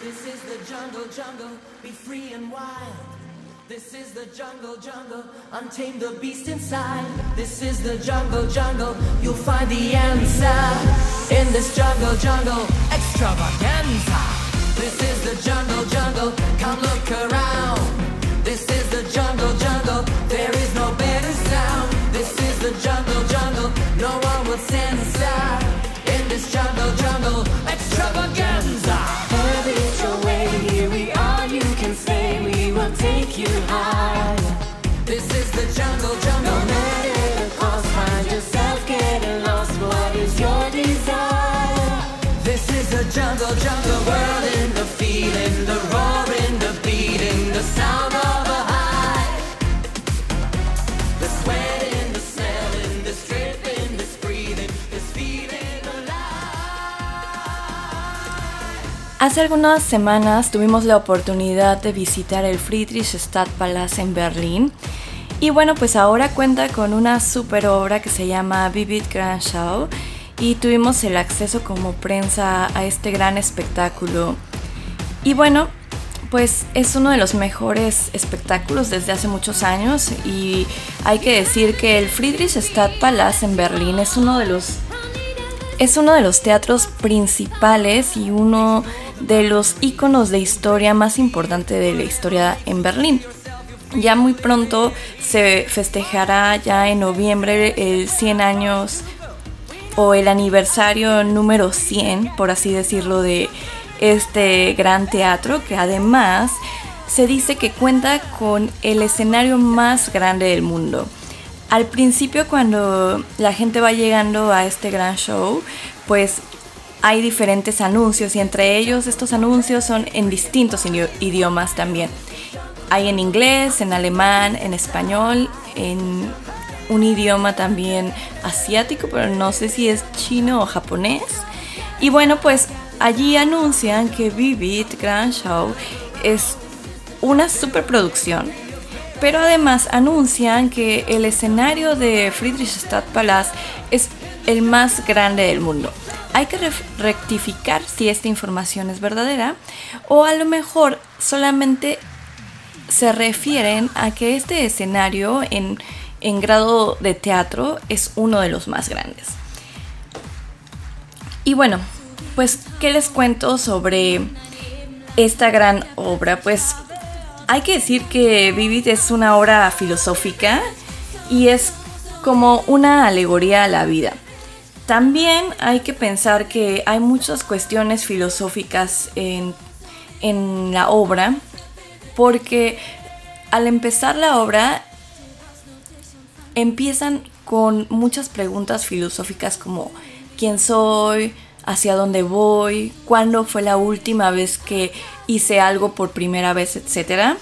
This is the jungle, jungle, be free and wild. This is the jungle, jungle, untame the beast inside. This is the jungle, jungle, you'll find the answer in this jungle, jungle extravaganza. This is the jungle, jungle, come look around. This is the jungle, jungle, there is no better Hace algunas semanas tuvimos la oportunidad de visitar el Friedrichstadtpalast en Berlín. Y bueno, pues ahora cuenta con una super obra que se llama Vivid Grand Show y tuvimos el acceso como prensa a este gran espectáculo. Y bueno, pues es uno de los mejores espectáculos desde hace muchos años y hay que decir que el Friedrichstadtpalast en Berlín es uno de los es uno de los teatros principales y uno de los íconos de historia más importante de la historia en Berlín. Ya muy pronto se festejará ya en noviembre el 100 años o el aniversario número 100, por así decirlo, de este gran teatro que además se dice que cuenta con el escenario más grande del mundo. Al principio cuando la gente va llegando a este gran show, pues hay diferentes anuncios y entre ellos estos anuncios son en distintos idi- idiomas también. Hay en inglés, en alemán, en español, en un idioma también asiático, pero no sé si es chino o japonés. Y bueno, pues allí anuncian que Vivid Grand Show es una superproducción, pero además anuncian que el escenario de Friedrichstadtpalast es el más grande del mundo. Hay que rectificar si esta información es verdadera o a lo mejor solamente se refieren a que este escenario en, en grado de teatro es uno de los más grandes. Y bueno, pues, ¿qué les cuento sobre esta gran obra? Pues hay que decir que Vivid es una obra filosófica y es como una alegoría a la vida. También hay que pensar que hay muchas cuestiones filosóficas en, en la obra, porque al empezar la obra empiezan con muchas preguntas filosóficas como quién soy, hacia dónde voy, cuándo fue la última vez que hice algo por primera vez, etc.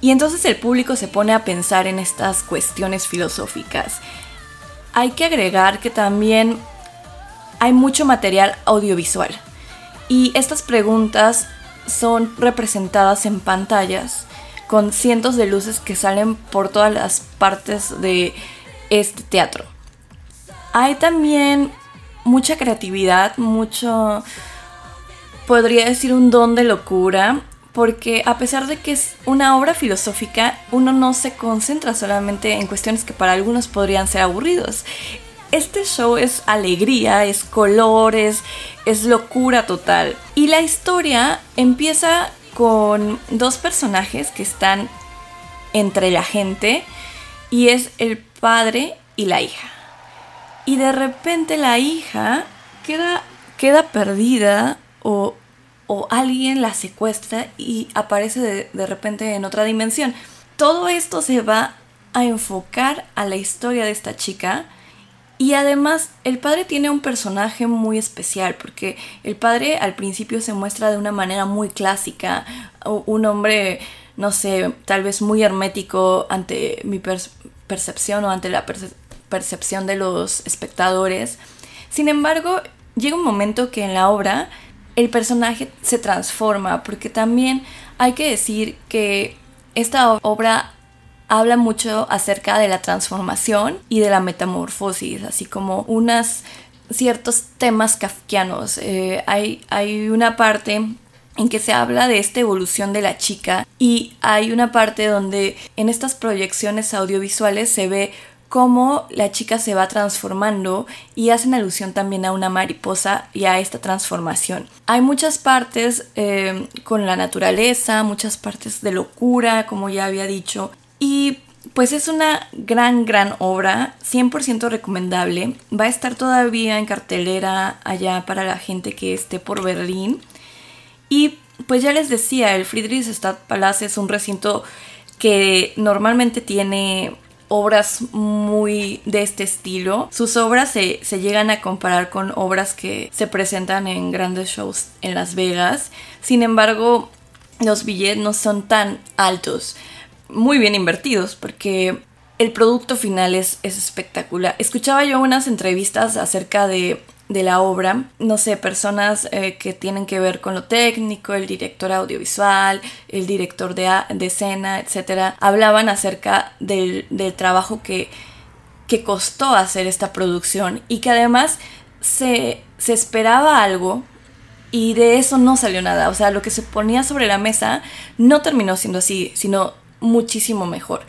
Y entonces el público se pone a pensar en estas cuestiones filosóficas. Hay que agregar que también hay mucho material audiovisual y estas preguntas son representadas en pantallas con cientos de luces que salen por todas las partes de este teatro. Hay también mucha creatividad, mucho, podría decir un don de locura, porque a pesar de que es una obra filosófica, uno no se concentra solamente en cuestiones que para algunos podrían ser aburridos. Este show es alegría, es colores, es locura total. Y la historia empieza con dos personajes que están entre la gente y es el padre y la hija. Y de repente la hija queda, queda perdida o, o alguien la secuestra y aparece de, de repente en otra dimensión. Todo esto se va a enfocar a la historia de esta chica. Y además el padre tiene un personaje muy especial porque el padre al principio se muestra de una manera muy clásica, un hombre, no sé, tal vez muy hermético ante mi per- percepción o ante la perce- percepción de los espectadores. Sin embargo, llega un momento que en la obra el personaje se transforma porque también hay que decir que esta obra habla mucho acerca de la transformación y de la metamorfosis, así como unas ciertos temas kafkianos. Eh, hay, hay una parte en que se habla de esta evolución de la chica y hay una parte donde en estas proyecciones audiovisuales se ve cómo la chica se va transformando y hacen alusión también a una mariposa y a esta transformación. Hay muchas partes eh, con la naturaleza, muchas partes de locura, como ya había dicho, y pues es una gran, gran obra, 100% recomendable. Va a estar todavía en cartelera allá para la gente que esté por Berlín. Y pues ya les decía, el Friedrichstadtpalast es un recinto que normalmente tiene obras muy de este estilo. Sus obras se, se, llegan a comparar con obras que se presentan en grandes shows en Las Vegas. Sin embargo, los billetes no son tan altos. Muy bien invertidos porque el producto final es, es espectacular. Escuchaba yo unas entrevistas acerca de de la obra, no sé, personas eh, que tienen que ver con lo técnico, el director audiovisual, el director de, de escena, etcétera, hablaban acerca del, trabajo que, que costó hacer esta producción y que además se, se esperaba algo y de eso no salió nada. O sea, lo que se ponía sobre la mesa no terminó siendo así, sino muchísimo mejor.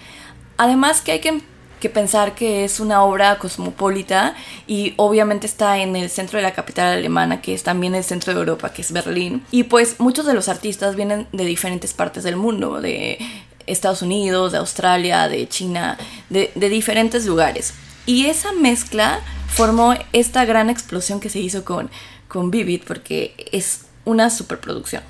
Además que hay que que pensar que es una obra cosmopolita y obviamente está en el centro de la capital alemana, que es también el centro de Europa, que es Berlín. Y pues muchos de los artistas vienen de diferentes partes del mundo, de Estados Unidos, de Australia, de China, de, diferentes lugares. Y esa mezcla formó esta gran explosión que se hizo con, con Vivid, porque es una superproducción.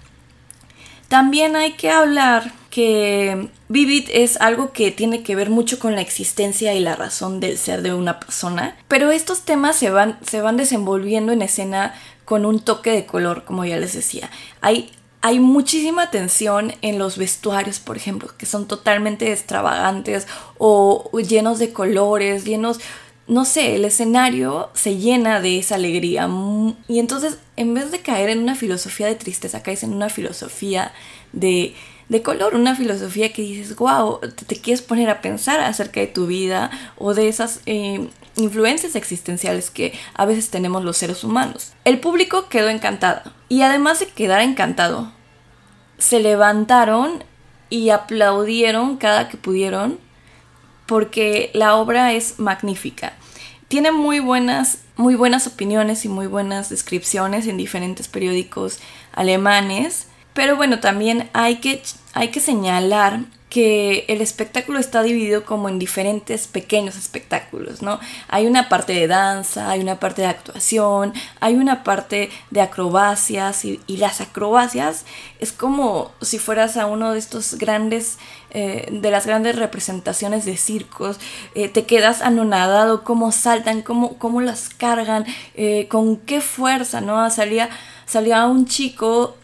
También hay que hablar que Vivid es algo que tiene que ver mucho con la existencia y la razón del ser de una persona, pero estos temas se van, se van desenvolviendo en escena con un toque de color, como ya les decía. Hay, hay muchísima tensión en los vestuarios, por ejemplo, que son totalmente extravagantes o llenos de colores, llenos no sé, el escenario se llena de esa alegría. Y entonces, en vez de caer en una filosofía de tristeza, caes en una filosofía de, color, una filosofía que dices, wow, te, quieres poner a pensar acerca de tu vida o de esas eh, influencias existenciales que a veces tenemos los seres humanos. El público quedó encantado. Y además de quedar encantado, se levantaron y aplaudieron cada que pudieron porque la obra es magnífica. Tiene muy buenas, muy buenas opiniones y muy buenas descripciones en diferentes periódicos alemanes. Pero bueno, también hay que, hay que señalar que el espectáculo está dividido como en diferentes pequeños espectáculos, ¿no? Hay una parte de danza, hay una parte de actuación, hay una parte de acrobacias y, las acrobacias es como si fueras a uno de estos grandes, eh, de las grandes representaciones de circos, eh, te quedas anonadado, cómo saltan, cómo, cómo las cargan, eh, con qué fuerza, ¿no? Salía, salía un chico,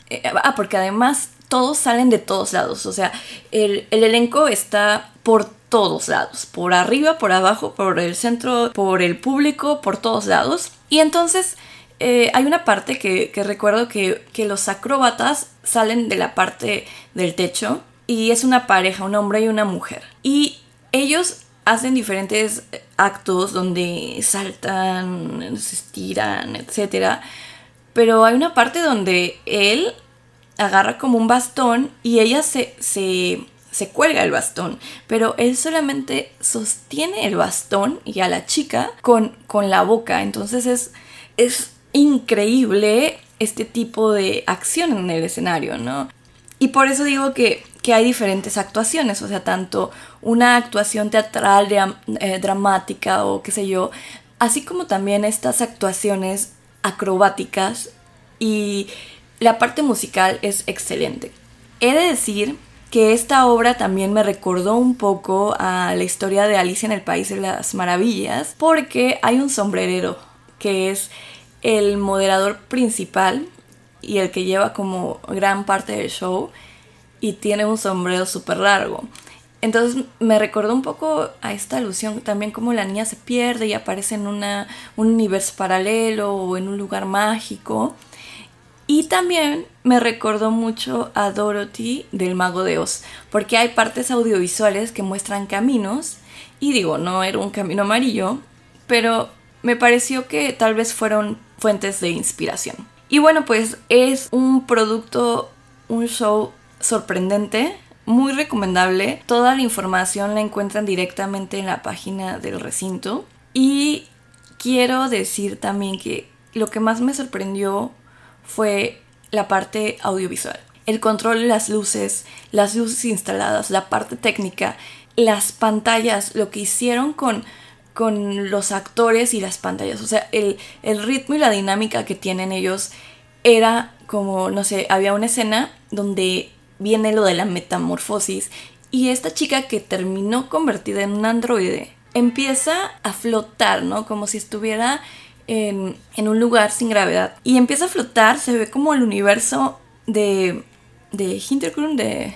ah, porque además todos salen de todos lados. O sea, el, elenco está por todos lados. Por arriba, por abajo, por el centro, por el público, por todos lados. Y entonces eh, hay una parte que, recuerdo que, que, los acróbatas salen de la parte del techo y es una pareja, un hombre y una mujer. Y ellos hacen diferentes actos donde saltan, se estiran, etc. Pero hay una parte donde él agarra como un bastón y ella se, se, se cuelga el bastón, pero él solamente sostiene el bastón y a la chica con, con la boca. Entonces es, es increíble este tipo de acción en el escenario, ¿no? Y por eso digo que, que hay diferentes actuaciones, o sea, tanto una actuación teatral, eh, dramática o qué sé yo, así como también estas actuaciones acrobáticas y la parte musical es excelente. He de decir que esta obra también me recordó un poco a la historia de Alicia en el País de las Maravillas, porque hay un sombrerero que es el moderador principal y el que lleva como gran parte del show y tiene un sombrero súper largo. Entonces me recordó un poco a esta alusión también como la niña se pierde y aparece en una, un universo paralelo o en un lugar mágico. Y también me recordó mucho a Dorothy del Mago de Oz, porque hay partes audiovisuales que muestran caminos, y digo, no era un camino amarillo, pero me pareció que tal vez fueron fuentes de inspiración. Y bueno, pues es un producto un show sorprendente, muy recomendable. Toda la información la encuentran directamente en la página del recinto. Y quiero decir también que lo que más me sorprendió fue la parte audiovisual. El control de las luces, las luces instaladas, la parte técnica, las pantallas, lo que hicieron con, con los actores y las pantallas. O sea, el, el ritmo y la dinámica que tienen ellos era como, no sé, había una escena donde viene lo de la metamorfosis y esta chica que terminó convertida en un androide empieza a flotar, ¿no? Como si estuviera en, un lugar sin gravedad. Y empieza a flotar, se ve como el universo de, de Hintergrund, de,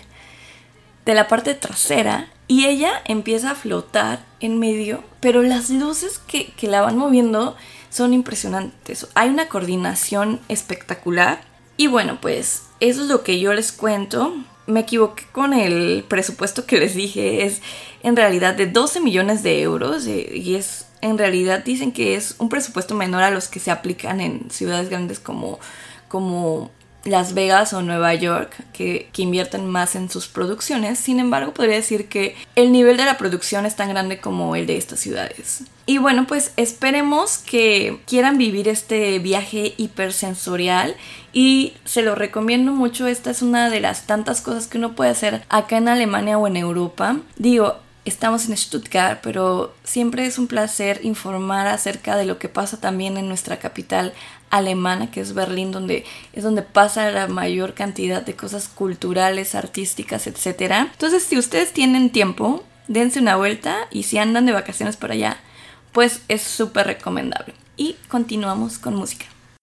de la parte trasera. Y ella empieza a flotar en medio, pero las luces que, que la van moviendo son impresionantes. Hay una coordinación espectacular. Y bueno, pues eso es lo que yo les cuento. Me equivoqué con el presupuesto que les dije. Es en realidad de 12 millones de euros eh, y es en realidad dicen que es un presupuesto menor a los que se aplican en ciudades grandes como, como las Vegas o Nueva York que, que, invierten más en sus producciones. Sin embargo, podría decir que el nivel de la producción es tan grande como el de estas ciudades. Y bueno, pues esperemos que quieran vivir este viaje hipersensorial y se lo recomiendo mucho. Esta es una de las tantas cosas que uno puede hacer acá en Alemania o en Europa. Digo, estamos en Stuttgart, pero siempre es un placer informar acerca de lo que pasa también en nuestra capital alemana, que es Berlín, donde es donde pasa la mayor cantidad de cosas culturales, artísticas, etc. Entonces, si ustedes tienen tiempo, dense una vuelta y si andan de vacaciones por allá, pues es súper recomendable. Y continuamos con música.